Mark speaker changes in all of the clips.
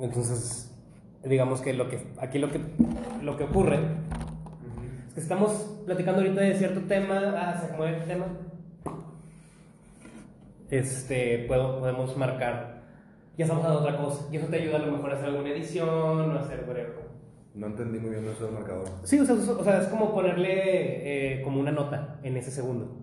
Speaker 1: Entonces, digamos que lo que aquí lo que lo que ocurre es que estamos platicando ahorita de cierto tema, ah, se mueve el tema. Este, puedo, podemos marcar, ya estamos haciendo otra cosa, y eso te ayuda a lo mejor a hacer alguna edición o a hacer whatever.
Speaker 2: No entendí muy bien eso del marcador.
Speaker 1: Sí, o sea, o sea, es como ponerle eh, como una nota en ese segundo.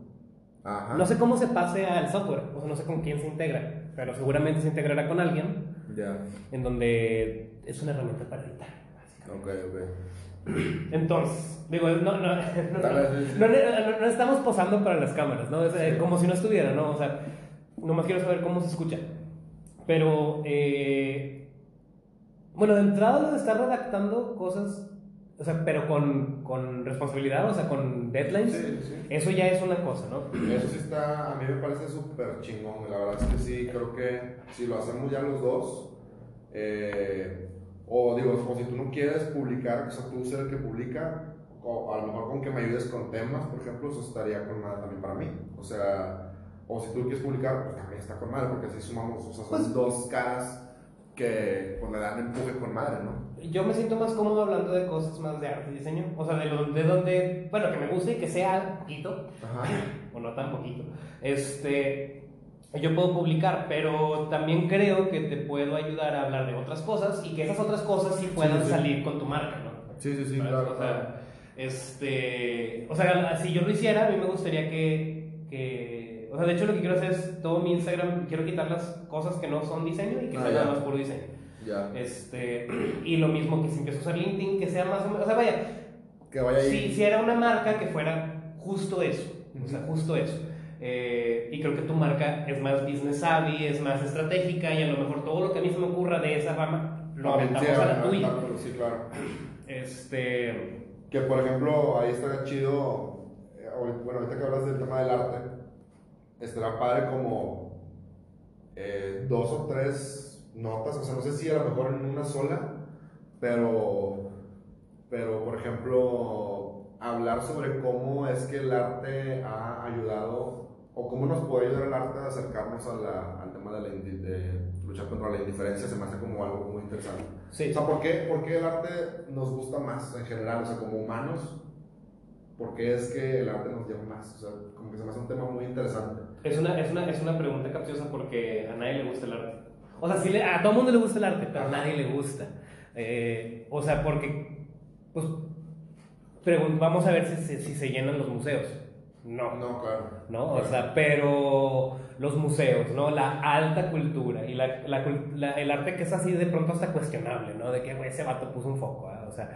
Speaker 2: Ajá.
Speaker 1: No sé cómo se pase al software, o sea, no sé con quién se integra, pero seguramente se integrará con alguien
Speaker 2: Ya.
Speaker 1: en donde es una herramienta para editar.
Speaker 2: Ok, ok.
Speaker 1: Entonces, digo, no, no- no estamos posando para las cámaras, ¿no? Es, eh, como si no estuviera, ¿no? O sea, nomás quiero saber cómo se escucha. Pero, eh, bueno, de entrada lo de estar redactando cosas, o sea, pero con, con responsabilidad, o sea, con deadlines,
Speaker 2: Sí, sí.
Speaker 1: eso ya es una cosa, ¿no?
Speaker 2: Eso sí está, a mí me parece súper chingón. La verdad es que sí, creo que si lo hacemos ya los dos, eh, o digo, o si tú no quieres publicar, o sea, tú ser el que publica, o a lo mejor con que me ayudes con temas, por ejemplo, eso estaría con madre también para mí. O sea, o si tú quieres publicar, pues también está con madre, porque así sumamos, o sea, son
Speaker 1: Pues-
Speaker 2: dos caras que pues, le dan empuje con madre, ¿no?
Speaker 1: Yo me siento más cómodo hablando de cosas más de arte y diseño, o sea, de, lo, de donde, bueno, que me guste y que sea poquito,
Speaker 2: Ajá.
Speaker 1: o no tan poquito. Este, yo puedo publicar, pero también creo que te puedo ayudar a hablar de otras cosas y que esas otras cosas sí puedan
Speaker 2: Sí, sí.
Speaker 1: salir con tu marca, ¿no?
Speaker 2: Sí, sí, sí, claro.
Speaker 1: O sea, este, o sea, si yo lo hiciera, a mí me gustaría que, que, o sea, de hecho lo que quiero hacer es todo mi Instagram, quiero quitar las cosas que no son diseño y que
Speaker 2: Ah,
Speaker 1: más puro diseño.
Speaker 2: Ya.
Speaker 1: Este, y lo mismo que si empiezo a usar LinkedIn, que sea más o menos, o sea, vaya,
Speaker 2: Que vaya
Speaker 1: si, si era una marca que fuera justo eso, o sea, justo eso. Eh, y creo que tu marca es más business savvy, es más estratégica y a lo mejor todo lo que a mí se me ocurra de esa rama lo aventamos a la tuya.
Speaker 2: Sí, claro.
Speaker 1: Este,
Speaker 2: Que por ejemplo, ahí estaría chido, eh, bueno, ahorita que hablas del tema del arte, estará padre como eh, dos o tres notas, o sea, no sé si a lo mejor en una sola, pero, pero por ejemplo, hablar sobre cómo es que el arte ha ayudado, o cómo nos puede ayudar el arte a acercarnos a la- al tema de, la de luchar contra la indiferencia, se me hace como algo muy interesante.
Speaker 1: sí,
Speaker 2: O sea, ¿por qué, por qué el arte nos gusta más en general? O sea, como humanos, ¿por qué es que el arte nos llama más? O sea, como que se me hace un tema muy interesante.
Speaker 1: es una, es, una, es una pregunta capciosa porque a nadie le gusta el arte. O sea, sí le- a todo mundo le gusta el arte, pero a nadie le gusta. Eh, o sea, porque, pues, vamos a ver si, se- si se llenan los museos. No.
Speaker 2: No, claro.
Speaker 1: ¿no? O sea, pero los museos, ¿no? La alta cultura y la, la la- el arte que es así de pronto hasta cuestionable, ¿no? De que, güey, ese vato puso un foco, ¿ah? O sea,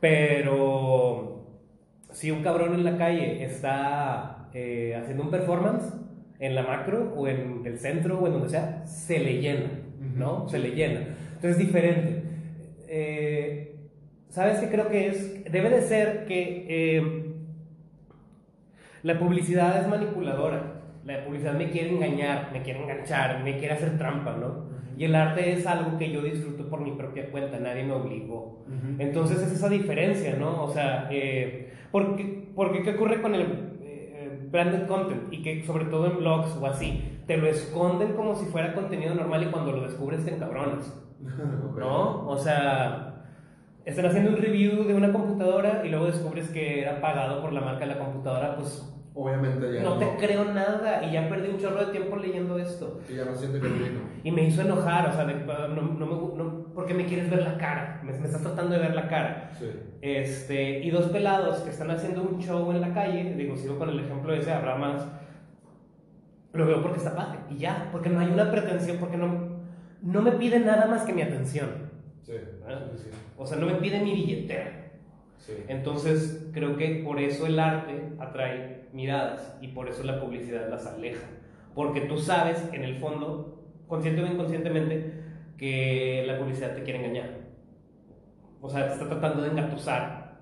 Speaker 1: pero si un cabrón en la calle está eh, haciendo un performance en la macro o en el centro o en donde sea, se le llena, ¿no? Se le llena. Entonces es diferente. Eh, ¿Sabes qué creo que es? Debe de ser que... eh, la publicidad es manipuladora. La publicidad me quiere engañar, me quiere enganchar, me quiere hacer trampa, ¿no? Y el arte es algo que yo disfruto por mi propia cuenta, nadie me obligó. Entonces es esa diferencia, ¿no? O sea, eh, porque, porque ¿qué ocurre con el branded content? Y que sobre todo en blogs o así, te lo esconden como si fuera contenido normal y cuando lo descubres te encabronas. ¿no? O sea, están haciendo un review de una computadora y luego descubres que era pagado por la marca de la computadora, pues
Speaker 2: Obviamente ya
Speaker 1: no te creo nada y ya perdí un chorro de tiempo leyendo esto.
Speaker 2: Y ya no siente que.
Speaker 1: Y me hizo enojar, o sea, de- no, no me no, ¿por qué me quieres ver la cara? Me, me estás tratando de ver la cara.
Speaker 2: Sí.
Speaker 1: Este, y dos pelados que están haciendo un show en la calle, digo, sigo con el ejemplo ese, habrá más, lo veo porque está padre, y ya, porque no hay una pretensión, porque no, no me pide nada más que mi atención.
Speaker 2: Sí. Sí.
Speaker 1: O sea, no me pide mi billetera.
Speaker 2: Sí.
Speaker 1: Entonces, creo que por eso el arte atrae miradas y por eso la publicidad las aleja. Porque tú sabes, en el fondo, consciente o inconscientemente, que la publicidad te quiere engañar. O sea, te está tratando de engatusar.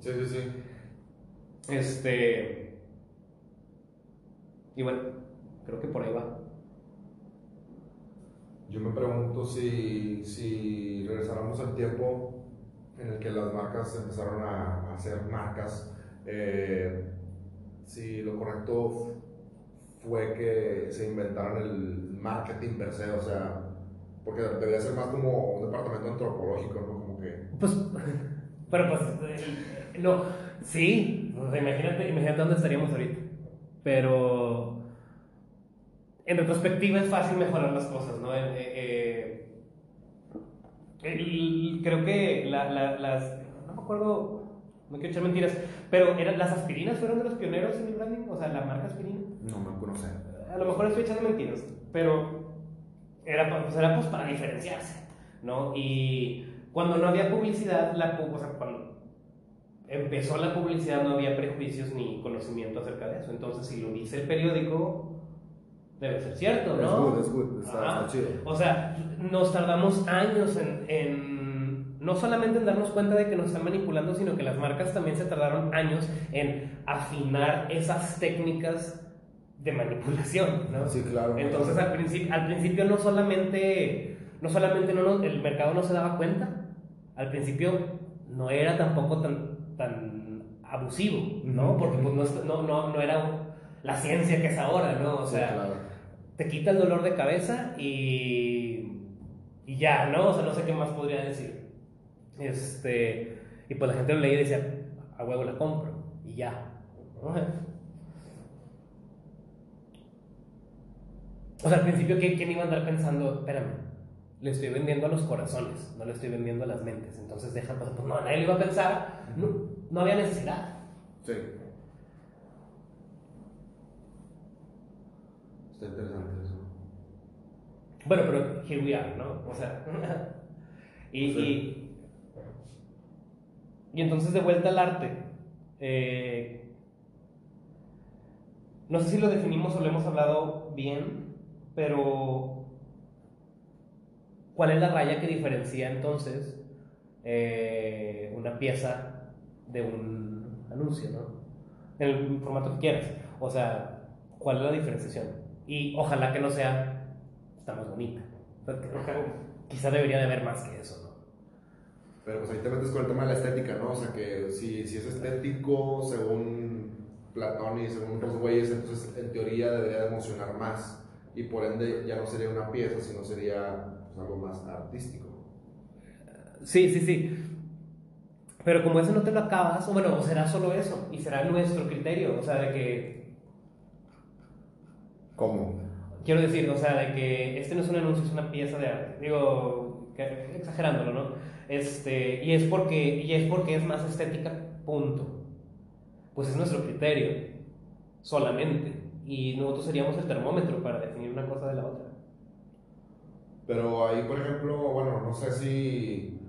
Speaker 2: Sí, sí, sí.
Speaker 1: Este. Y bueno, creo que por ahí va.
Speaker 2: Yo me pregunto si, si regresáramos al tiempo en el que las marcas empezaron a, a hacer marcas, eh, si lo correcto fue que se inventaron el marketing per se, o sea, Porque debería ser más como un departamento antropológico, ¿no? Como que...
Speaker 1: Pues, pero pues, eh, no, sí, o sea, imagínate, imagínate dónde estaríamos ahorita. Pero en retrospectiva es fácil mejorar las cosas, ¿no? Eh, eh, el- creo que la- la- las, no me acuerdo, no quiero echar mentiras, pero eran, las aspirinas fueron de los pioneros en el branding, o sea, la marca aspirina.
Speaker 2: No me conoce.
Speaker 1: A lo mejor estoy echando mentiras, pero era, pues era pues para diferenciarse, ¿no? Y cuando no había publicidad, la, o sea, cuando empezó la publicidad no había prejuicios ni conocimiento acerca de eso. Entonces, si lo dice el periódico, debe ser cierto,
Speaker 2: Es
Speaker 1: ¿no?
Speaker 2: good, es good, está,
Speaker 1: Ajá.
Speaker 2: está chido.
Speaker 1: O sea, nos tardamos años en, en- no solamente en darnos cuenta de que nos están manipulando, sino que las marcas también se tardaron años en afinar esas técnicas de manipulación, ¿no?
Speaker 2: Sí, claro.
Speaker 1: Entonces al principio, al principio no solamente, no solamente no nos- el mercado no se daba cuenta, al principio no era tampoco tan, tan abusivo, ¿no? Porque pues no, no, no, no era la ciencia que es ahora, ¿no? O
Speaker 2: Sí,
Speaker 1: sea,
Speaker 2: claro.
Speaker 1: te quita el dolor de cabeza y, y ya, ¿no? O sea, no sé qué más podría decir. Este, y pues la gente lo leía y decía, a huevo la compro, y ya. ¿no? O sea, al principio, ¿quién, quién iba a andar pensando, espérame, le estoy vendiendo a los corazones, no le estoy vendiendo a las mentes? Entonces deja, pues no, nadie lo iba a pensar, no, no había necesidad.
Speaker 2: Sí. Está interesante eso.
Speaker 1: Bueno, pero here we are, ¿no? O sea. y,
Speaker 2: Sí.
Speaker 1: y, y entonces de vuelta al arte. eh, no sé si lo definimos o lo hemos hablado bien, pero ¿cuál es la raya que diferencia entonces eh, una pieza de un anuncio, ¿no? En el formato que quieras. O sea, ¿cuál es la diferenciación? Y ojalá que no sea está más bonita. Quizá debería de haber más que eso, ¿no?
Speaker 2: Pero pues ahí te metes con el tema de la estética, ¿no? O sea que si, si es estético, según Platón y según otros güeyes, entonces en teoría debería de emocionar más. Y por ende ya no sería una pieza, sino sería pues, algo más artístico.
Speaker 1: Sí, sí, sí. Pero como eso no te lo acabas, o bueno, será solo eso, y será nuestro criterio, o sea, de que,
Speaker 2: ¿Cómo?
Speaker 1: quiero decir, o sea, de que este no es un anuncio, es una pieza de arte. Digo, que- exagerándolo, ¿no? Este, y es porque, y es porque es más estética, punto. Pues es nuestro criterio, solamente. Y nosotros seríamos el termómetro para definir una cosa de la otra.
Speaker 2: Pero ahí, por ejemplo, bueno, no sé si.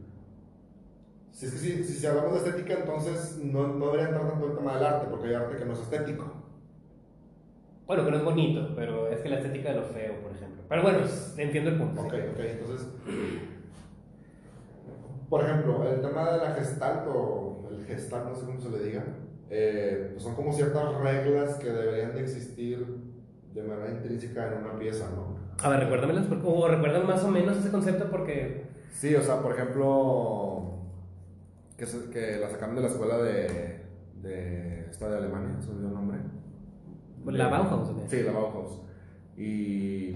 Speaker 2: Si es que si, si, hablamos de estética, entonces no, no debería entrar tanto el tema del arte, porque hay arte que no es estético.
Speaker 1: Bueno, que no es bonito, pero es que la estética de lo feo, por ejemplo. Pero bueno, entiendo el punto. sí.
Speaker 2: Ok, ok, entonces. Por ejemplo, el tema de la gestalt o el gestal, no sé cómo se le diga, eh, pues son como ciertas reglas que deberían de existir de manera intrínseca en una pieza, ¿no?
Speaker 1: A ver, recuérdamelas, o recuerdan más o menos ese concepto porque...
Speaker 2: Sí, o sea, por ejemplo, que, se- que la sacaron de la escuela de, de esta de Alemania, se olvidó el nombre.
Speaker 1: La Bauhaus, ¿o qué?
Speaker 2: Sí, la Bauhaus. Y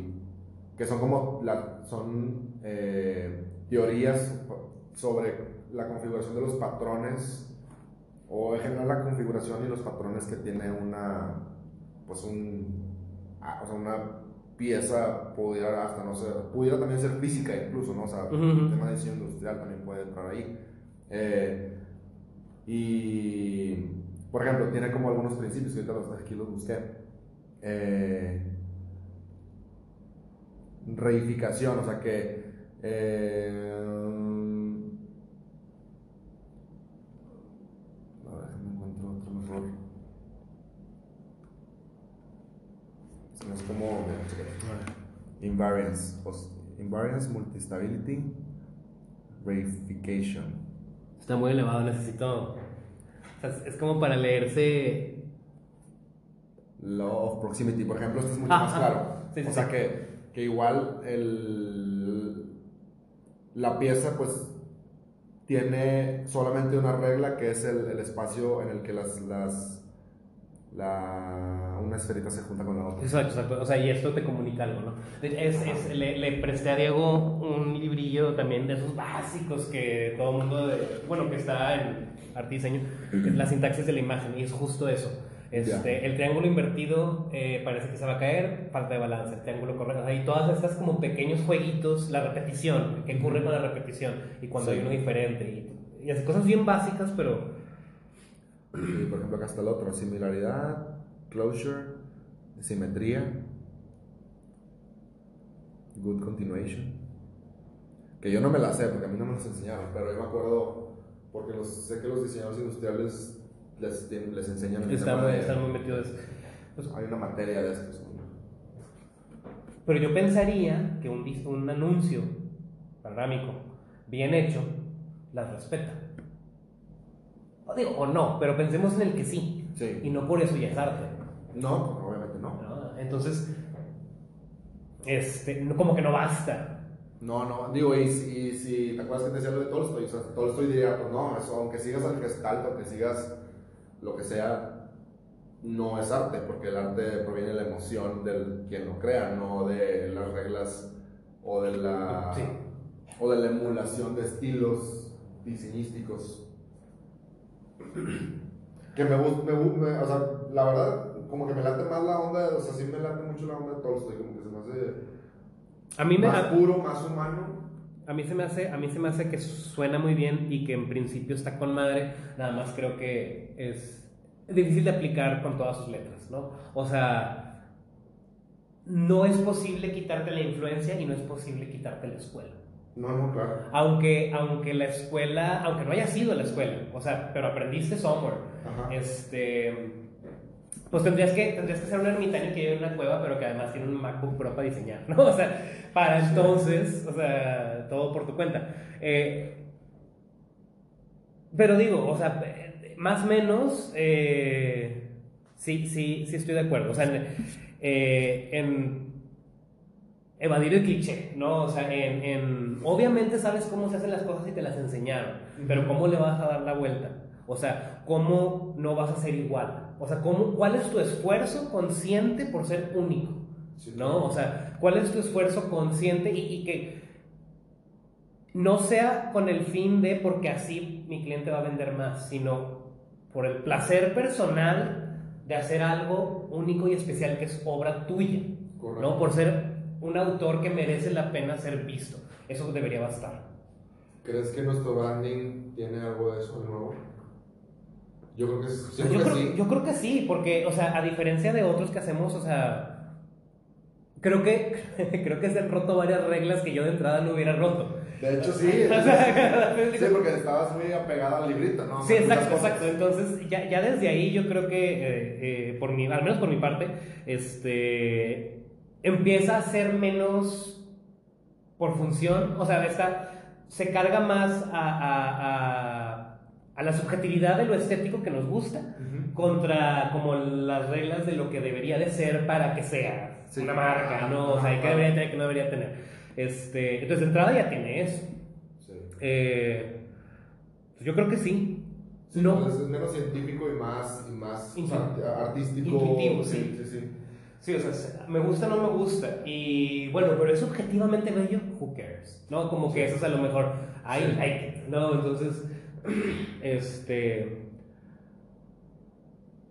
Speaker 2: que son como, la, son eh, teorías sobre la configuración de los patrones o en general la configuración y los patrones que tiene una, pues un, ah, o sea, una pieza pudiera hasta no ser, pudiera también ser física incluso, ¿no? O sea, el tema de diseño industrial también puede entrar ahí. Eh, y, por ejemplo, tiene como algunos principios que ahorita los, aquí los busqué. Eh, reificación, o sea que eh, a ver, me encuentro otro mejor. No es como invariance, invariance, multistability, reification.
Speaker 1: Está muy elevado, necesito... o sea, es- es como para leerse...
Speaker 2: Law of proximity, por ejemplo, esto es mucho
Speaker 1: Ah,
Speaker 2: más
Speaker 1: ah.
Speaker 2: claro.
Speaker 1: Sí, sí,
Speaker 2: o sea
Speaker 1: sí.
Speaker 2: que, que igual el, la pieza pues tiene solamente una regla que es el, el espacio en el que las, las la, una esferita se junta con la otra.
Speaker 1: Exacto, exacto. O sea, y esto te comunica algo, ¿no? Es, es, le, le, presté a Diego un librillo también de esos básicos que todo el mundo, de, bueno, que está en arte y diseño, que es la sintaxis de la imagen, y es justo eso. Este, el triángulo invertido eh, parece que se va a caer, falta de balance, el triángulo correcto, o sea, y todas estas como pequeños jueguitos, la repetición, que ocurre con la repetición, y cuando hay uno diferente, y, y así cosas bien básicas, pero
Speaker 2: y por ejemplo, acá está el otro: similaridad, closure, simetría, good continuation. Que yo no me la sé porque a mí no me las enseñaron, pero yo me acuerdo porque los, sé que los diseñadores industriales les, les enseñan.
Speaker 1: Están muy metidos.
Speaker 2: Pues, hay una materia de estos.
Speaker 1: Pero yo pensaría que un, un anuncio panorámico bien hecho las respeta. O digo, o no, pero pensemos en el que sí.
Speaker 2: sí.
Speaker 1: Y no por eso ya es arte.
Speaker 2: No, obviamente no.
Speaker 1: Entonces, este, como que no basta.
Speaker 2: No, no, digo, y si, te acuerdas que te decía lo de Tolstoy, o sea, Tolstoy diría, pues no, eso, aunque sigas al gestalt, aunque sigas lo que sea, no es arte, porque el arte proviene de la emoción del quien lo crea, no de las reglas o de la, o de la emulación de estilos diseñísticos que me gusta, o sea, la verdad, como que me late más la onda, o sea, sí me late mucho la onda de Tolstoy, como que se me hace
Speaker 1: a mí me,
Speaker 2: más puro, más humano.
Speaker 1: A mí, se me hace, a mí se me hace que suena muy bien y que en principio está con madre, nada más creo que es difícil de aplicar con todas sus letras, ¿no? O sea, no es posible quitarte la influencia y no es posible quitarte la escuela.
Speaker 2: No, no, claro.
Speaker 1: Aunque, aunque la escuela, aunque no haya sido la escuela, o sea, pero aprendiste somewhere. Este, pues tendrías que, tendrías que ser un ermitaño que vive en una cueva, pero que además tiene un MacBook Pro para diseñar, ¿no? O sea, para entonces, o sea, todo por tu cuenta. Eh, pero digo, o sea, más o menos, eh, sí, sí, sí estoy de acuerdo. O sea, en, eh, en evadir el cliché, ¿no? O sea, en, obviamente sabes cómo se hacen las cosas y te las enseñaron, pero ¿cómo le vas a dar la vuelta? O sea, ¿cómo no vas a ser igual? O sea, ¿cómo, ¿cuál es tu esfuerzo consciente por ser único? ¿No? O sea, ¿cuál es tu esfuerzo consciente y, y que no sea con el fin de porque así mi cliente va a vender más, sino por el placer personal de hacer algo único y especial que es obra tuya, ¿no? Por ser un autor que merece la pena ser visto. Eso debería bastar.
Speaker 2: ¿Crees que nuestro branding tiene algo de eso nuevo? Yo creo que,
Speaker 1: sí. Yo creo que sí, porque, o sea, a diferencia de otros que hacemos, o sea, creo que, creo que se han roto varias reglas que yo de entrada no hubiera roto.
Speaker 2: De hecho, sí. sí, porque estabas muy apegada al librito, ¿no?
Speaker 1: Sí, exacto, exacto. Entonces, ya, ya, desde ahí yo creo que, eh, eh, por mi, al menos por mi parte, este empieza a ser menos por función, o sea, esta, se carga más a, a, la subjetividad de lo estético que nos gusta contra como las reglas de lo que debería de ser para que sea una marca, ¿no? O sea, que debería tener, que no debería tener. Este, entonces, de entrada ya tiene eso. Eh, pues yo creo que sí.
Speaker 2: no. Pues es menos científico y más, y más artístico.
Speaker 1: Intuitivo, sí. sí, sí. Sí, o sea, me gusta o no me gusta. Y bueno, pero es objetivamente bello, who cares? ¿No? Como que eso es a lo mejor, I like it, ¿no? Entonces, este.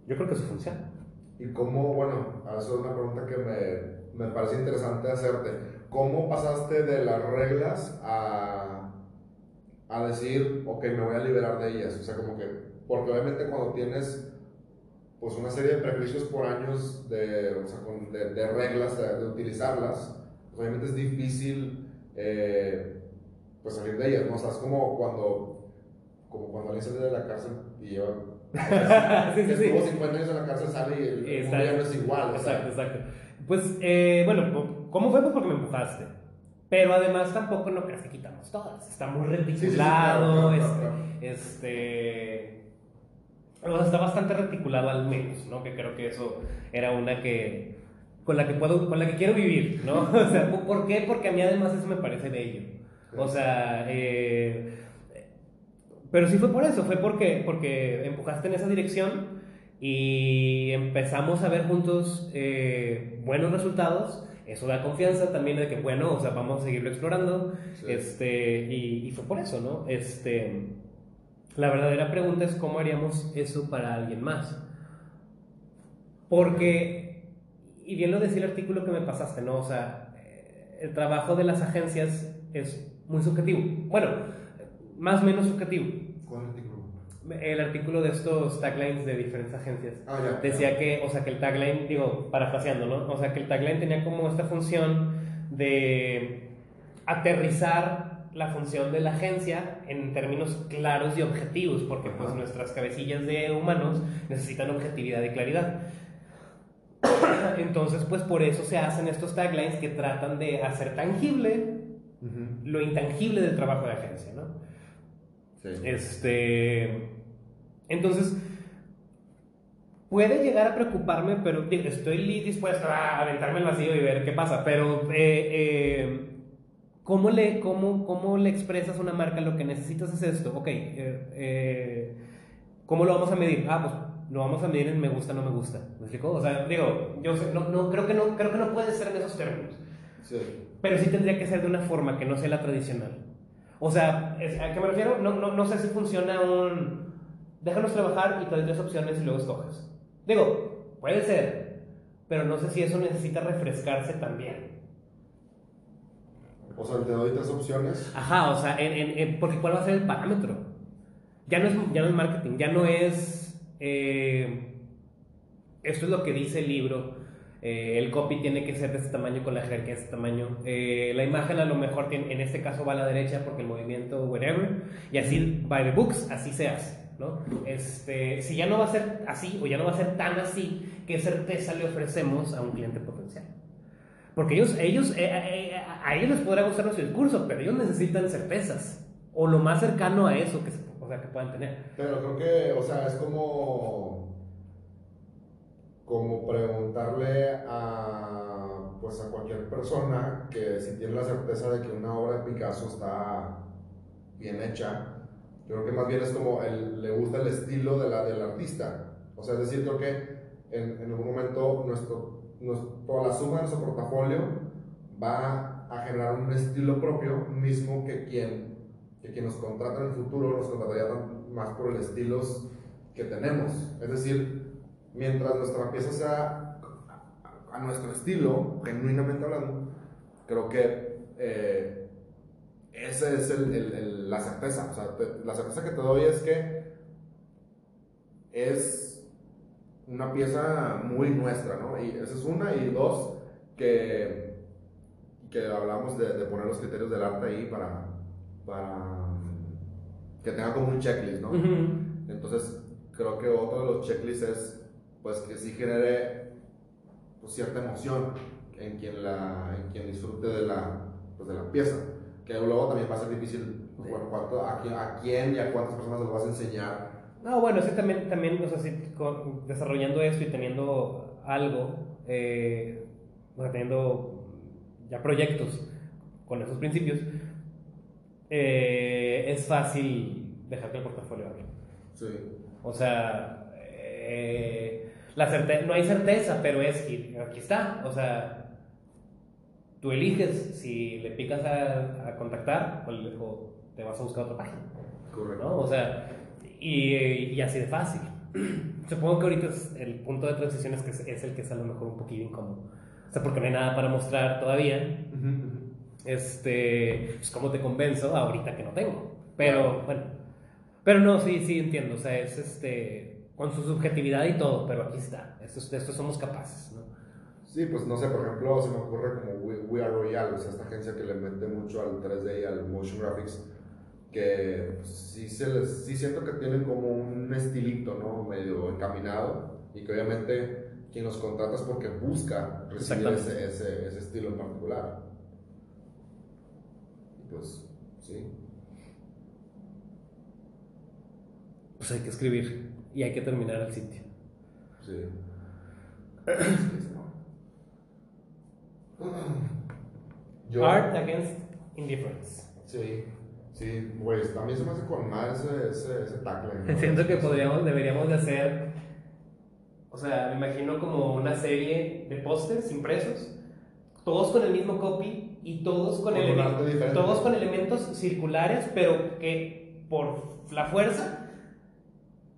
Speaker 1: Yo creo que eso funciona.
Speaker 2: Y cómo, bueno, ahora es una pregunta que me, me parece interesante hacerte. ¿Cómo pasaste de las reglas a, a decir, ok, me voy a liberar de ellas? O sea, como que, porque obviamente cuando tienes pues una serie de prejuicios por años de, o sea, con, de, de, reglas, de, utilizarlas, pues obviamente es difícil eh, pues salir de ellas, ¿no? O sea, es como cuando, como cuando alguien sale de la cárcel y lleva... sí, sí, estuvo 50 años en la cárcel, sale y el, mundo ya no es igual.
Speaker 1: Exacto, exacto. Pues, eh, bueno, ¿cómo fue? Pues porque me empujaste. Pero además tampoco no creas que quitamos todas. Está muy reticulado. este, este está bastante reticulado al menos, ¿no? Que creo que eso era una que con la que puedo, con la que quiero vivir, ¿no? O sea, ¿por qué? Porque a mí además eso me parece bello. O sea, eh, pero sí fue por eso, fue porque, porque empujaste en esa dirección y empezamos a ver juntos eh, buenos resultados. Eso da confianza también de que, bueno, o sea, vamos a seguirlo explorando.
Speaker 2: Sí.
Speaker 1: Este, y, y fue por eso, ¿no? Este, la verdadera pregunta es cómo haríamos eso para alguien más. Porque, y bien lo decía el artículo que me pasaste, ¿no? O sea, eh, el trabajo de las agencias es muy subjetivo. Bueno, más o menos subjetivo.
Speaker 2: ¿Cuál artículo?
Speaker 1: El artículo de estos taglines de diferentes agencias
Speaker 2: Ah, ya.
Speaker 1: decía que, o sea, que el tagline, digo, parafraseando, ¿no? O sea, que el tagline tenía como esta función de aterrizar la función de la agencia en términos claros y objetivos, porque pues nuestras cabecillas de humanos necesitan objetividad y claridad. Entonces, pues por eso se hacen estos taglines que tratan de hacer tangible lo intangible del trabajo de agencia, ¿no?
Speaker 2: Sí.
Speaker 1: Este. Entonces. Puede llegar a preocuparme, pero estoy dispuesto a aventarme el vacío y ver qué pasa. Pero, eh, eh, ¿cómo, le, cómo, ¿cómo le expresas a una marca lo que necesitas es esto? Ok, eh, eh, ¿cómo lo vamos a medir? Ah, pues lo vamos a medir en me gusta, no me gusta. ¿Me explico? O sea, digo, yo sé- no, no, creo, que no, creo que no puede ser en esos términos.
Speaker 2: Sí.
Speaker 1: Pero sí tendría que ser de una forma que no sea la tradicional. O sea, ¿a qué me refiero? No, no, no sé si funciona un... Déjanos trabajar y te doy tres opciones y luego escoges. Digo, puede ser, pero no sé si eso necesita refrescarse también.
Speaker 2: O sea, te doy tres opciones.
Speaker 1: Ajá, o sea, en, en- en- porque ¿cuál va a ser el parámetro? Ya no es, ya no es marketing, ya no es... eh, esto es lo que dice el libro. eh, el copy tiene que ser de este tamaño con la jerarquía de este tamaño. eh, la imagen a lo mejor tiene- en este caso va a la derecha porque el movimiento, whatever. Y así, by the books, así se hace. ¿no? Este, si ya no va a ser así o ya no va a ser tan así, ¿qué certeza le ofrecemos a un cliente potencial? Porque ellos, ellos eh, eh, a ellos les podrá gustar nuestro discurso, pero ellos necesitan certezas. O lo más cercano a eso que, o sea, que puedan tener.
Speaker 2: Pero creo que, o sea, es como. Como preguntarle a. Pues a cualquier persona que si tiene la certeza de que una obra de Picasso está bien hecha, yo creo que más bien es como el, le gusta el estilo de la, del artista. O sea, es decir, creo que en, en algún momento nuestro, nuestro, la suma de nuestro portafolio va a generar un estilo propio mismo que quien, que quien nos contrata en el futuro nos contrataría más por el estilos que tenemos. Es decir, mientras nuestra pieza sea a, nuestro estilo, genuinamente hablando, creo que eh, esa es el- la certeza. O sea, la certeza que te doy es que es una pieza muy nuestra, ¿no? Y esa es una. Y dos, que, que hablamos de, de poner los criterios del arte ahí para, para que tenga como un checklist, ¿no? Entonces, creo que otro de los checklists es, pues, que sí genere pues, cierta emoción en quien, la, en quien disfrute de la, pues, de la pieza. Que luego también va a ser difícil, bueno, cuánto- a, a quién y a cuántas personas lo vas a enseñar.
Speaker 1: No, bueno, sí, también, también o sea, sí, con- desarrollando esto y teniendo algo, eh, o sea, teniendo ya proyectos con esos principios, eh, es fácil dejar que el portafolio hable.
Speaker 2: Sí.
Speaker 1: O sea, eh, la certe- no hay certeza, pero es, y aquí está, o sea, tú eliges si le picas a, a contactar o, le- o te vas a buscar otra página.
Speaker 2: Correcto.
Speaker 1: ¿no? O sea, y, y así de fácil. Supongo que ahorita es el punto de transición es que es, es el que es a lo mejor un poquito incómodo. O sea, porque no hay nada para mostrar todavía.
Speaker 2: Ujú, ujú.
Speaker 1: Este, pues cómo te convenzo ahorita que no tengo. Pero bueno, pero no, sí, sí entiendo. O sea, es este, con su subjetividad y todo, pero aquí está. Esto, de esto somos capaces, ¿no?
Speaker 2: Sí, pues no sé, por ejemplo, se me ocurre como We, We Are Royal, o sea, esta agencia que le mete mucho al 3D y al motion graphics, que pues, sí, se les, sí siento que tienen como un estilito, ¿no? Medio encaminado, y que obviamente quien los contrata es porque busca recibir ese, ese, ese estilo en particular. Y pues, sí.
Speaker 1: Pues hay que escribir y hay que terminar el sitio.
Speaker 2: Sí. Yo-
Speaker 1: Art Against Indifference.
Speaker 2: Sí, sí, pues también se me hace con más ese, ese, ese tackle. ¿no?
Speaker 1: Siento que podríamos, deberíamos de hacer O sea, me imagino como una serie de pósters impresos, todos con el mismo copy y todos con,
Speaker 2: Con
Speaker 1: todos con elementos circulares, pero que por la fuerza,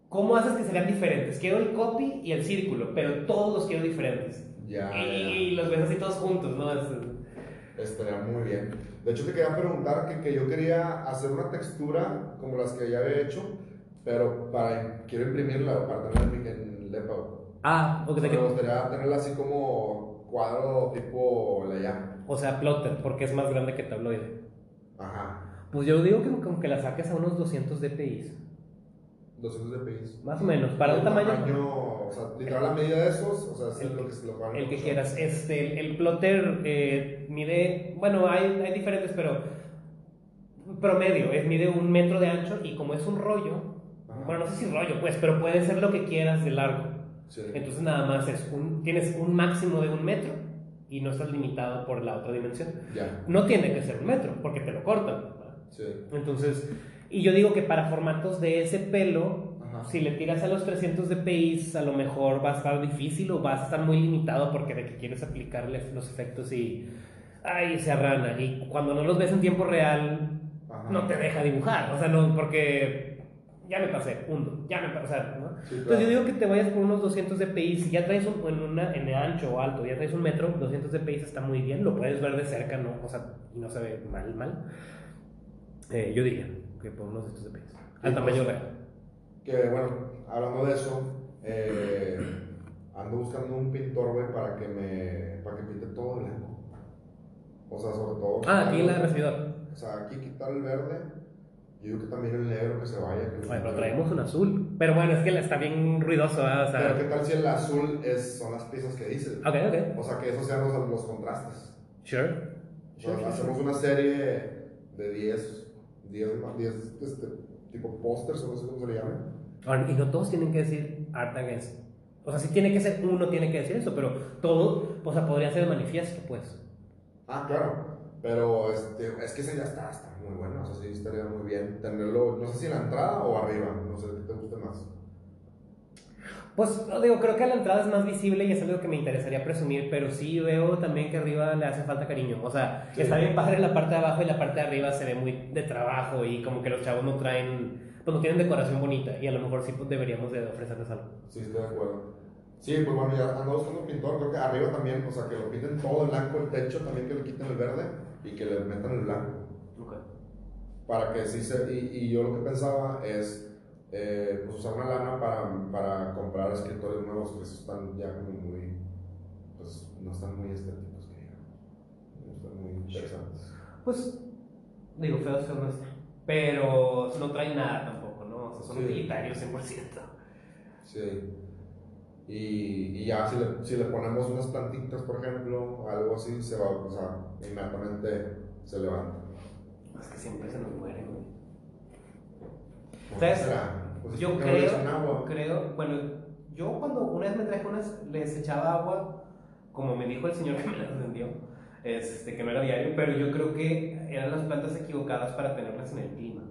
Speaker 1: ¿cómo haces que sean diferentes? Quiero el copy y el círculo, pero todos los quiero diferentes.
Speaker 2: Ya,
Speaker 1: y,
Speaker 2: ya.
Speaker 1: los ves así todos juntos, ¿no? Es-
Speaker 2: Estaría muy bien. De hecho, te quería preguntar que, que yo quería hacer una textura como las que ya había hecho, pero para quiero imprimirla para tenerla en, Lepa.
Speaker 1: Ah, ok,
Speaker 2: O sea, me gustaría tenerla así como cuadro tipo la llama.
Speaker 1: o sea, plotter, porque es más grande que tabloide.
Speaker 2: Ajá.
Speaker 1: Pues yo digo que como que la saques a unos 200 dpi,
Speaker 2: 200 dpi.
Speaker 1: más o menos, para un
Speaker 2: El
Speaker 1: tamaño,
Speaker 2: O sea, literal la medida de esos, o sea, es
Speaker 1: El-
Speaker 2: lo que se lo van
Speaker 1: el que quieras. Este, el, el plotter eh, mide, bueno, hay, hay diferentes, pero promedio, es mide un metro de ancho y como es un rollo,
Speaker 2: Ajá.
Speaker 1: bueno, no sé si rollo, pues, pero puede ser lo que quieras de largo.
Speaker 2: Sí.
Speaker 1: Entonces nada más es un, tienes un máximo de un metro y no estás limitado por la otra dimensión.
Speaker 2: Ya.
Speaker 1: No tiene que ser un metro, porque te lo cortan.
Speaker 2: Sí.
Speaker 1: Entonces, y yo digo que para formatos de ese pelo,
Speaker 2: Ajá.
Speaker 1: si le tiras a los 300 dpi, a lo mejor va a estar difícil o vas a estar muy limitado porque de que quieres aplicarles los efectos y. ¡Ay! Se arrana. Y cuando no los ves en tiempo real,
Speaker 2: Ajá.
Speaker 1: no te deja dibujar. O sea, no, porque. Ya me pasé, hundo, ya me pasé, o sea, ¿no?
Speaker 2: Sí,
Speaker 1: Entonces
Speaker 2: claro.
Speaker 1: yo digo que te vayas por unos 200 dpi, si ya traes un, en, una, en el ancho o alto, ya traes un metro, 200 dpi está muy bien, lo puedes ver de cerca, ¿no? O sea, y no se ve mal, mal. Eh, yo diría que por unos 200 dpi, al
Speaker 2: Sí,
Speaker 1: tamaño
Speaker 2: pues.
Speaker 1: real.
Speaker 2: Que bueno, hablando de eso, eh, ando buscando un pintor, güey, para que me. para que pinte todo de blanco. O sea, sobre todo.
Speaker 1: Ah, aquí en la recibidor.
Speaker 2: O sea, aquí quitar el verde. Yo digo que también el negro que se vaya. Que
Speaker 1: Bueno, pero traemos un azul. Pero bueno, es que está bien ruidoso, ¿verdad? O
Speaker 2: Pero qué
Speaker 1: sea,
Speaker 2: tal si el azul es, son las piezas que dices.
Speaker 1: ok, ok.
Speaker 2: O sea, que esos sean los, los contrastes.
Speaker 1: Sure.
Speaker 2: O sea,
Speaker 1: Sure, sure,
Speaker 2: hacemos una serie de 10, 10, ma- 10 este, tipo pósters, o no sé cómo se le llame.
Speaker 1: Ahora, Y no todos tienen que decir art against. O sea, sí tiene que ser uno, tiene que decir eso, pero todo, o sea, podría ser el manifiesto, pues.
Speaker 2: Ah, claro. Pero este, es que ese ya está, está muy bueno. O sea, sí estaría muy bien tenerlo, no sé si en la entrada o arriba. No sé qué te guste más.
Speaker 1: Pues digo, creo que a la entrada es más visible y es algo que me interesaría presumir, pero sí veo también que arriba le hace falta cariño. O sea,
Speaker 2: Sí.
Speaker 1: está bien padre la parte de abajo y la parte de arriba se ve muy de trabajo y como que los chavos no traen, pues no tienen decoración bonita y a lo mejor sí pues, deberíamos de ofrecerles algo.
Speaker 2: Sí, estoy de acuerdo. Sí, pues bueno, ya ando buscando un pintor. Creo que arriba también, o sea, que lo pinten todo de blanco, el techo también que le quiten el verde y que le metan el blanco. para que sí se... Y, y yo lo que pensaba es eh, pues usar una lana para, para comprar escritores nuevos que están ya como muy... pues no están muy estéticos, que digamos. No están muy interesantes.
Speaker 1: Pues, digo, feos, feos no están. Pero no traen nada tampoco, ¿no? O sea, son
Speaker 2: Sí.
Speaker 1: utilitarios 100%.
Speaker 2: Sí. Y, y ya si le, si le ponemos unas plantitas, por ejemplo, algo así, se va, o sea, inmediatamente se levanta.
Speaker 1: Es que siempre se nos mueren, güey.
Speaker 2: ¿Por qué
Speaker 1: ¿Sabes?
Speaker 2: Pues es
Speaker 1: Yo
Speaker 2: le
Speaker 1: creo,
Speaker 2: agua.
Speaker 1: creo, bueno, yo cuando una vez me traje unas, les echaba agua, como me dijo el señor que me las vendió, este, que no era diario, pero yo creo que eran las plantas equivocadas para tenerlas en el clima.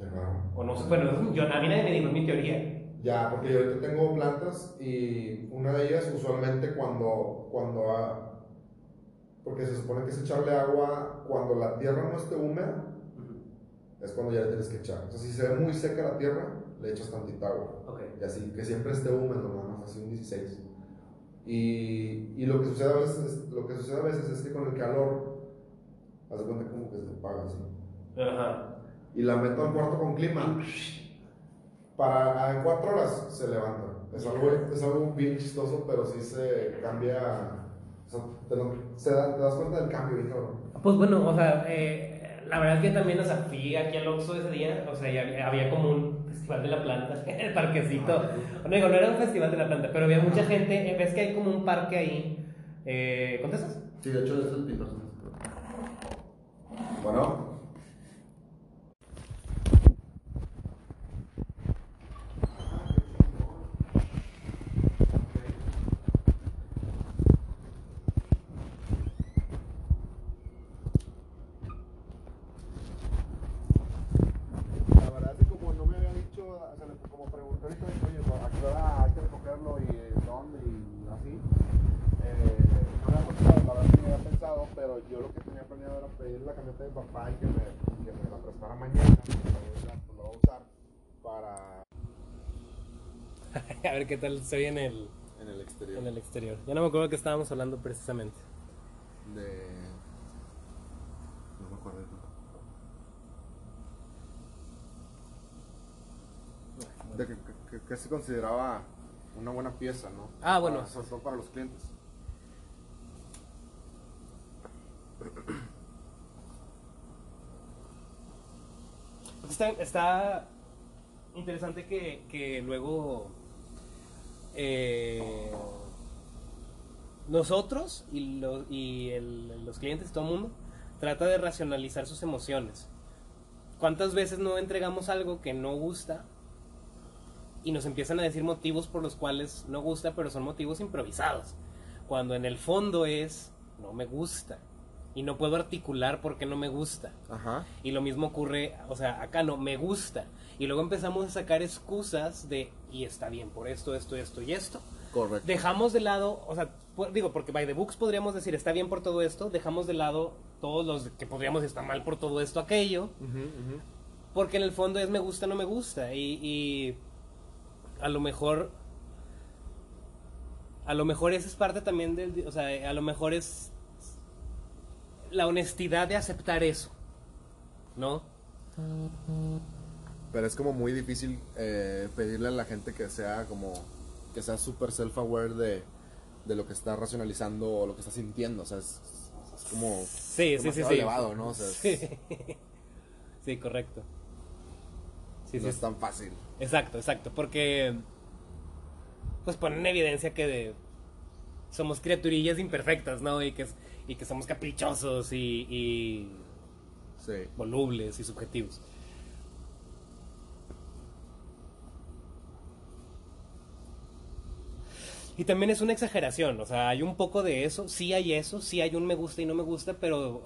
Speaker 2: Raro.
Speaker 1: O no sé, bueno, yo, a mí nadie me dijo, es mi teoría.
Speaker 2: Ya, porque yo ahorita tengo plantas y una de ellas usualmente cuando, cuando porque se supone que es echarle agua cuando la tierra no esté húmeda, es cuando ya le tienes que echar. O sea, si se ve muy seca la tierra, le echas tantita agua.
Speaker 1: Ok.
Speaker 2: Y así, que siempre esté húmedo, nada más, así un 16. Y, y lo, que sucede a veces es, lo que sucede a veces es que con el calor, haz de cuenta como que se apaga así.
Speaker 1: Ajá.
Speaker 2: Y la meto al cuarto con clima. Para en cuatro horas se levanta. Es algo, es algo bien chistoso, pero sí se cambia. O sea, te, lo- se da- te das cuenta del cambio, bien cabrón.
Speaker 1: Pues bueno, o sea, eh, la verdad es que también, o sea, fui aquí al Oxxo ese día, o sea, había, había como un festival de la planta, el parquecito. No digo, no era un festival de la planta, pero había mucha gente, ves que hay como un parque ahí. Eh, ¿Contestas?
Speaker 2: Sí, de hecho es el pintor. Bueno. La verdad es que como no me había dicho, o sea, como pregunté ahorita, oye, ¿a qué hora hay que recoger a pedir la camioneta de mi papá y que me, que me la prestara mañana. Pues la, pues la voy a usar para
Speaker 1: a ver qué tal se ve en el,
Speaker 2: en el exterior.
Speaker 1: en el exterior. Ya no me acuerdo que estábamos hablando precisamente.
Speaker 2: De. No me acuerdo. De que, que- que se consideraba una buena pieza, ¿no?
Speaker 1: Ah, bueno.
Speaker 2: Para- sobre todo para los clientes.
Speaker 1: Está, interesante que, luego eh, nosotros y, los clientes, todo el mundo, trata de racionalizar sus emociones. ¿Cuántas veces no entregamos algo que no gusta y nos empiezan a decir motivos por los cuales no gusta, pero son motivos improvisados? Cuando en el fondo es, no me gusta. Y no puedo articular por qué no me gusta.
Speaker 2: Ajá.
Speaker 1: Y lo mismo ocurre, o sea, acá no, me gusta. Y luego empezamos a sacar excusas de, y está bien por esto, esto, esto y esto.
Speaker 2: Correcto.
Speaker 1: Dejamos de lado, o sea, digo, porque by the books podríamos decir, está bien por todo esto, dejamos de lado todos los que podríamos estar mal por todo esto, aquello,
Speaker 2: ujú.
Speaker 1: porque en el fondo es me gusta, no me gusta. Y, y a lo mejor, a lo mejor esa es parte también del, o sea, a lo mejor es la honestidad de aceptar eso, ¿no?
Speaker 2: Pero es como muy difícil eh, pedirle a la gente que sea como que sea súper self-aware de, de lo que está racionalizando o lo que está sintiendo. O sea, es, es como
Speaker 1: Sí,
Speaker 2: elevado, ¿no? O sea, es-
Speaker 1: sí. Sí, correcto. Sí,
Speaker 2: no
Speaker 1: sí.
Speaker 2: es tan fácil.
Speaker 1: Exacto, exacto. Porque pues ponen en evidencia que de- somos criaturillas imperfectas, ¿no? Y que, es- y que somos caprichosos y, y
Speaker 2: Sí.
Speaker 1: volubles y subjetivos. Y también es una exageración, o sea, hay un poco de eso, sí hay eso, sí hay un me gusta y no me gusta, pero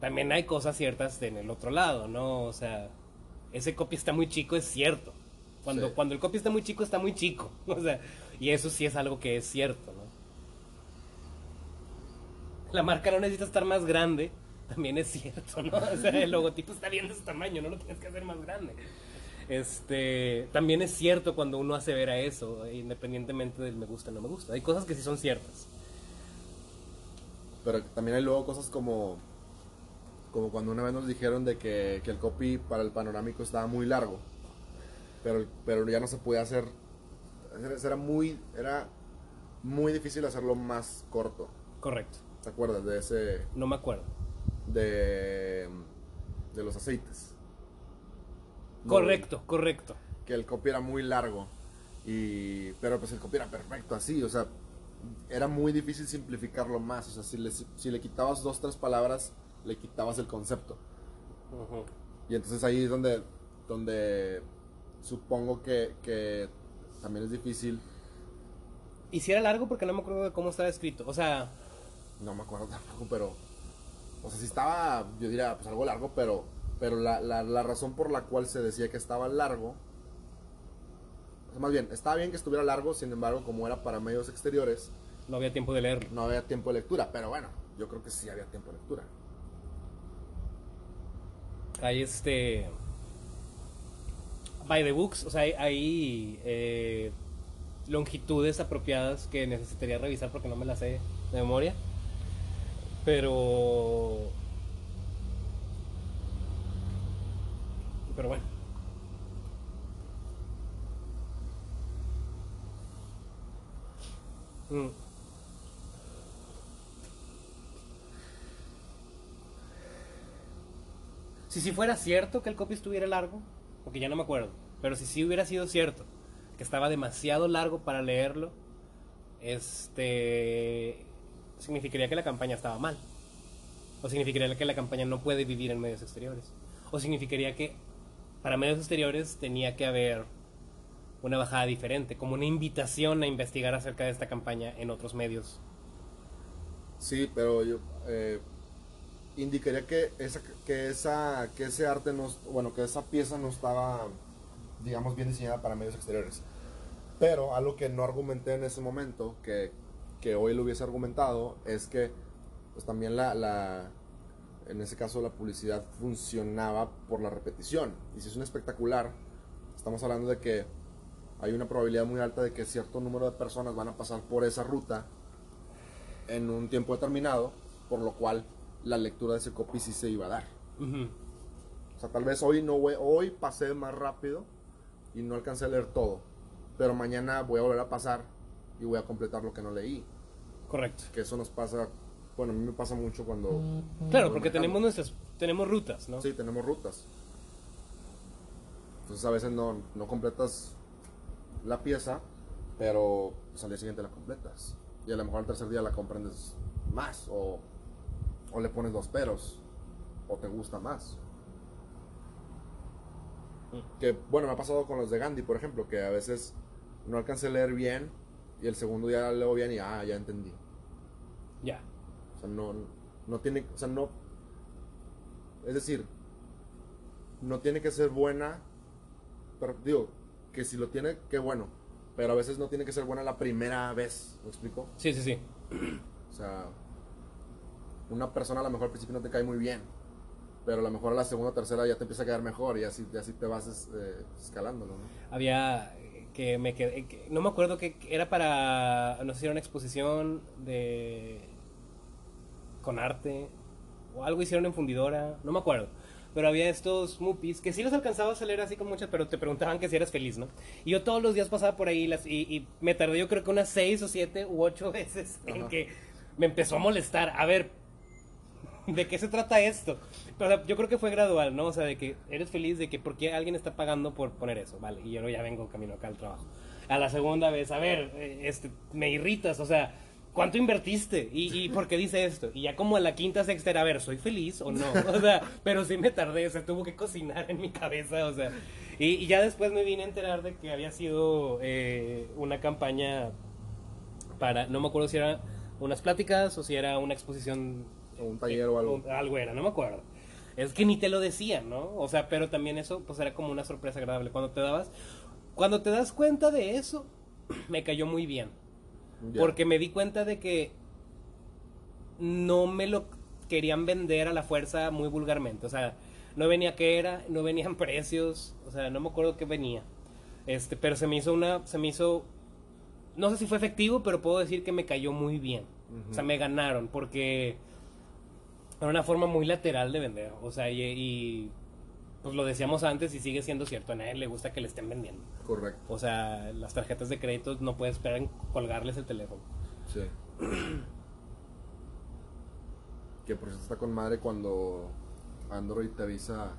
Speaker 1: también hay cosas ciertas en el otro lado, ¿no? O sea, ese copy está muy chico, es cierto. Cuando,
Speaker 2: Sí.
Speaker 1: cuando el copy está muy chico, está muy chico. O sea, y eso sí es algo que es cierto, ¿no? La marca no necesita estar más grande, también es cierto, ¿no? O sea, el logotipo está bien de su tamaño, no lo tienes que hacer más grande. Este, también es cierto cuando uno hace ver a eso, independientemente del me gusta o no me gusta. Hay cosas que sí son ciertas.
Speaker 2: Pero también hay luego cosas como como cuando una vez nos dijeron de que, que el copy para el panorámico estaba muy largo. Pero, pero ya no se podía hacer. Era muy, era muy difícil hacerlo más corto.
Speaker 1: Correcto.
Speaker 2: ¿Te acuerdas de ese.
Speaker 1: No me acuerdo.
Speaker 2: de. de los aceites? No,
Speaker 1: Correcto, correcto.
Speaker 2: Que el copy era muy largo. Y, pero pues el copy era perfecto así, o sea, era muy difícil simplificarlo más. O sea, si le, si le quitabas dos, tres palabras, le quitabas el concepto. Y entonces ahí es donde, donde supongo que, que también es difícil.
Speaker 1: Y si era largo porque no me acuerdo de cómo estaba escrito. O sea,
Speaker 2: No me acuerdo tampoco, pero. O sea, si estaba, yo diría, pues algo largo, pero. Pero la, la, la razón por la cual se decía que estaba largo. O sea, más bien, estaba bien que estuviera largo, sin embargo, como era para medios exteriores,
Speaker 1: no había tiempo de leerlo.
Speaker 2: no había tiempo de lectura. Pero bueno, yo creo que sí había tiempo de lectura.
Speaker 1: Hay este. By the books, o sea, hay, hay, eh, longitudes apropiadas que necesitaría revisar porque no me las sé de memoria. Pero. Pero bueno. Mm. Si sí fuera cierto que el copy estuviera largo, porque ya no me acuerdo, pero si sí hubiera sido cierto que estaba demasiado largo para leerlo, este significaría que la campaña estaba mal. O significaría que la campaña no puede vivir en medios exteriores. O significaría que para medios exteriores tenía que haber una bajada diferente, como una invitación a investigar acerca de esta campaña en otros medios.
Speaker 2: Sí, pero yo eh, indicaría que esa, que esa, que ese arte no, bueno, que esa pieza no estaba, digamos, bien diseñada para medios exteriores. Pero algo que no argumenté en ese momento, que, que hoy lo hubiese argumentado, es que, pues también la, la, en ese caso la publicidad funcionaba por la repetición. Y si es un espectacular, estamos hablando de que hay una probabilidad muy alta de que cierto número de personas van a pasar por esa ruta en un tiempo determinado, por lo cual la lectura de ese copy sí se iba a dar. O sea, tal vez hoy no hoy pasé más rápido y no alcancé a leer todo, pero mañana voy a volver a pasar y voy a completar lo que no leí.
Speaker 1: Correcto.
Speaker 2: Que eso nos pasa, bueno, a mí me pasa mucho cuando...
Speaker 1: Claro, porque tenemos nuestras, tenemos rutas, ¿no?
Speaker 2: Sí, tenemos rutas. Entonces a veces no, no completas la pieza, pero pues, al día siguiente la completas. Y a lo mejor al tercer día la comprendes más, o, o le pones dos peros, o te gusta más. Que bueno, me ha pasado con los de Gandhi, por ejemplo, que a veces no alcancé a leer bien y el segundo día leo bien y ah, ya entendí.
Speaker 1: Ya.
Speaker 2: O sea, no, no tiene, o sea, no, es decir, no tiene que ser buena, pero digo, que si lo tiene, qué bueno, pero a veces no tiene que ser buena la primera vez, ¿me explico?
Speaker 1: Sí, sí, sí.
Speaker 2: O sea, una persona a lo mejor al principio no te cae muy bien, pero a lo mejor a la segunda o tercera ya te empieza a caer mejor y así, y así te vas eh, escalándolo, ¿no?
Speaker 1: Había que me quedé, que- no me acuerdo que era para, no sé si era una exposición de con arte o algo hicieron en fundidora, no me acuerdo. Pero había estos mupis que sí los alcanzabas a leer así con muchas, pero te preguntaban que si eras feliz, ¿no? Y yo todos los días pasaba por ahí las, y, y me tardé yo creo que unas seis o siete u ocho veces en que me empezó a molestar. A ver, ¿de qué se trata esto? Pero o sea, yo creo que fue gradual, ¿no? O sea, de que eres feliz de que por qué alguien está pagando por poner eso, ¿vale? Y yo ya vengo camino acá al trabajo. A la segunda vez, a ver, eh, este, me irritas, o sea, ¿cuánto invertiste? ¿Y, y por qué dice esto? Y ya como a la quinta, sexta era, a ver, ¿soy feliz o no? O sea, pero sí me tardé, o sea, tuvo que cocinar en mi cabeza, o sea. Y, y ya después me vine a enterar de que había sido eh, una campaña para, no me acuerdo si era unas pláticas o si era una exposición
Speaker 2: O un taller o algo.
Speaker 1: algo era, no me acuerdo. Es que ni te lo decían, ¿no? O sea, pero también eso pues era como una sorpresa agradable. Cuando te dabas, cuando te das cuenta de eso, me cayó muy bien. Porque me di cuenta de que no me lo querían vender a la fuerza muy vulgarmente. O sea, no venía qué era, no venían precios, o sea, no me acuerdo qué venía. Este, pero se me hizo una, se me hizo, no sé si fue efectivo, pero puedo decir que me cayó muy bien. O sea, me ganaron porque era una forma muy lateral de vender. O sea, y, y, pues lo decíamos antes y sigue siendo cierto. A nadie le gusta que le estén vendiendo.
Speaker 2: Correcto,
Speaker 1: O sea, las tarjetas de crédito no puedes esperar en colgarles el teléfono.
Speaker 2: sí. que por eso está con madre cuando Android te avisa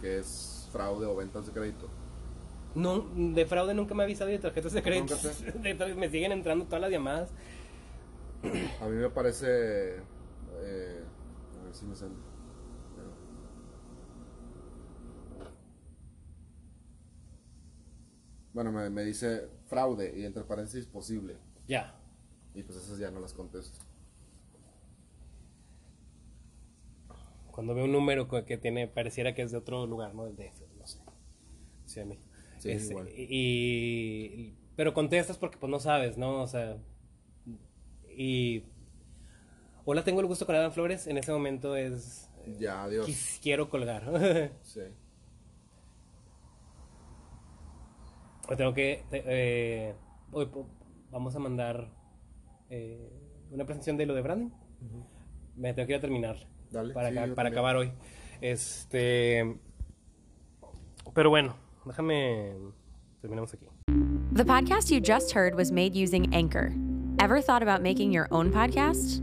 Speaker 2: que es fraude o ventas de crédito.
Speaker 1: No, de fraude nunca me ha avisado y de tarjetas de crédito. Me siguen entrando todas las llamadas.
Speaker 2: A mí me parece. eh, me sale. Bueno, me, me dice fraude y entre paréntesis posible.
Speaker 1: Ya.
Speaker 2: Y pues esas ya no las contesto.
Speaker 1: Cuando veo un número que tiene, pareciera que es de otro lugar, ¿no? Del DF, no sé. Ciudad de.
Speaker 2: Sí,
Speaker 1: Este,
Speaker 2: igual.
Speaker 1: y, y- pero contestas porque pues no sabes, ¿no? O sea, y hola, tengo el gusto con Adam Flores. En ese momento es
Speaker 2: Ya, adiós.
Speaker 1: quis- quiero colgar.
Speaker 2: Sí.
Speaker 1: O tengo que te- eh, hoy po- vamos a mandar eh, una presentación de lo de branding. Me tengo que ir a terminar
Speaker 2: Dale,
Speaker 1: para,
Speaker 2: sí, yo
Speaker 1: para acabar hoy. Este, pero bueno, déjame terminamos aquí.
Speaker 3: The podcast you just heard was made using Anchor. Ever thought about making your own podcast?